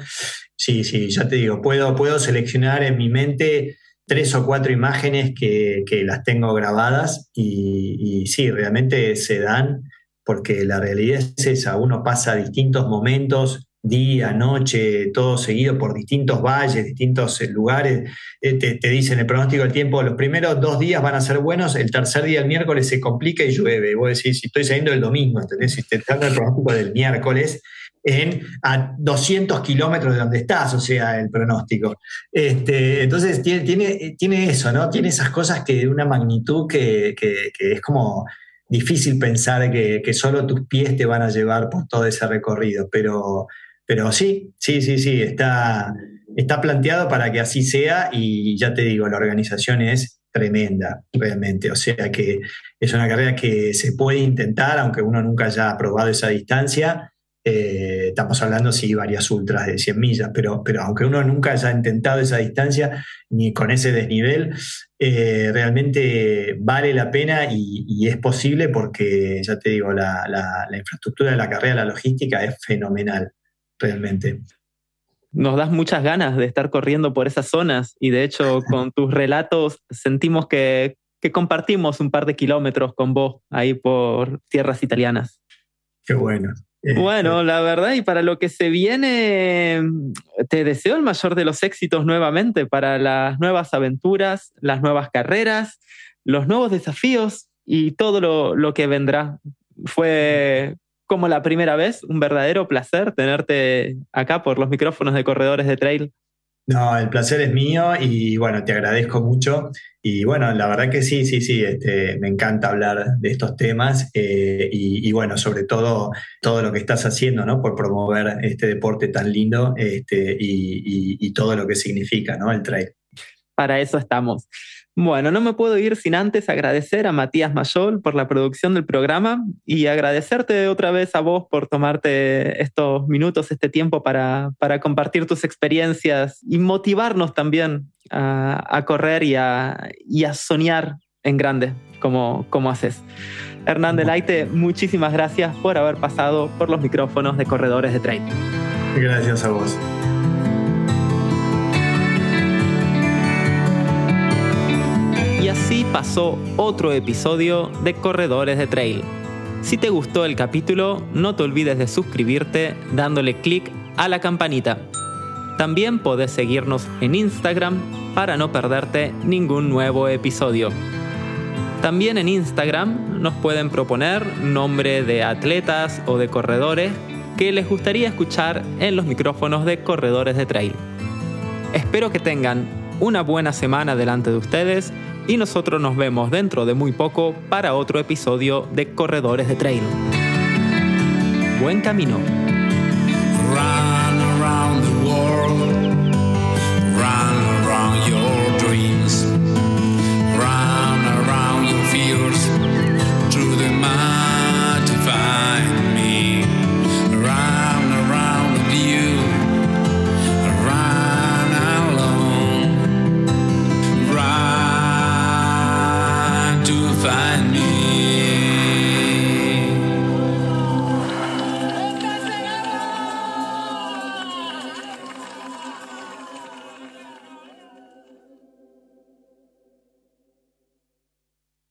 Sí, sí, ya te digo, puedo, puedo seleccionar en mi mente tres o cuatro imágenes que, que las tengo grabadas y, y sí, realmente se dan porque la realidad es esa, uno pasa distintos momentos, día, noche, todo seguido por distintos valles, distintos eh, lugares, eh, te, dicen el pronóstico del tiempo, los primeros dos días van a ser buenos, el tercer día, el miércoles, se complica y llueve. Vos decís, si estoy saliendo el domingo, ¿entendés? Si te el pronóstico del miércoles, en a 200 kilómetros de donde estás, o sea, el pronóstico. Este, entonces tiene, tiene, tiene, eso, ¿no? Tiene esas cosas que de una magnitud que, que es como difícil pensar que, que, solo tus pies te van a llevar por todo ese recorrido, pero, pero sí, sí, sí, sí, está, está planteado para que así sea y ya te digo, la organización es tremenda, realmente. O sea que es una carrera que se puede intentar, aunque uno nunca haya probado esa distancia, eh, estamos hablando, sí, varias ultras de 100 millas, pero, pero aunque uno nunca haya intentado esa distancia, ni con ese desnivel, eh, realmente vale la pena y, es posible porque, ya te digo, la, la, infraestructura de la carrera, la logística es fenomenal, realmente. Nos das muchas ganas de estar corriendo por esas zonas y de hecho <laughs> con tus relatos sentimos que, que compartimos un par de kilómetros con vos ahí por tierras italianas. Qué bueno. Bueno, la verdad, y para lo que se viene, te deseo el mayor de los éxitos nuevamente para las nuevas aventuras, las nuevas carreras, los nuevos desafíos y todo lo, lo que vendrá. Fue como la primera vez, un verdadero placer tenerte acá por los micrófonos de Corredores de Trail. No, el placer es mío y bueno, te agradezco mucho. Y bueno, la verdad que sí, sí, sí, este, me encanta hablar de estos temas eh, y, bueno, sobre todo todo lo que estás haciendo, ¿no? Por promover este deporte tan lindo este, y, y todo lo que significa, ¿no? El trail. Para eso estamos. Bueno, no me puedo ir sin antes agradecer a Matías Mayol por la producción del programa y agradecerte otra vez a vos por tomarte estos minutos, este tiempo para, para compartir tus experiencias y motivarnos también a, correr y a, y a, soñar en grande como, como haces. Hernán Delaite, muchísimas gracias por haber pasado por los micrófonos de Corredores de Trail. Gracias a vos. Pasó otro episodio de Corredores de Trail. Si te gustó el capítulo, no te olvides de suscribirte dándole clic a la campanita. También podés seguirnos en Instagram para no perderte ningún nuevo episodio. También en Instagram nos pueden proponer nombre de atletas o de corredores que les gustaría escuchar en los micrófonos de corredores de trail. Espero que tengan una buena semana delante de ustedes y nosotros nos vemos dentro de muy poco para otro episodio de Corredores de Trail. Buen camino.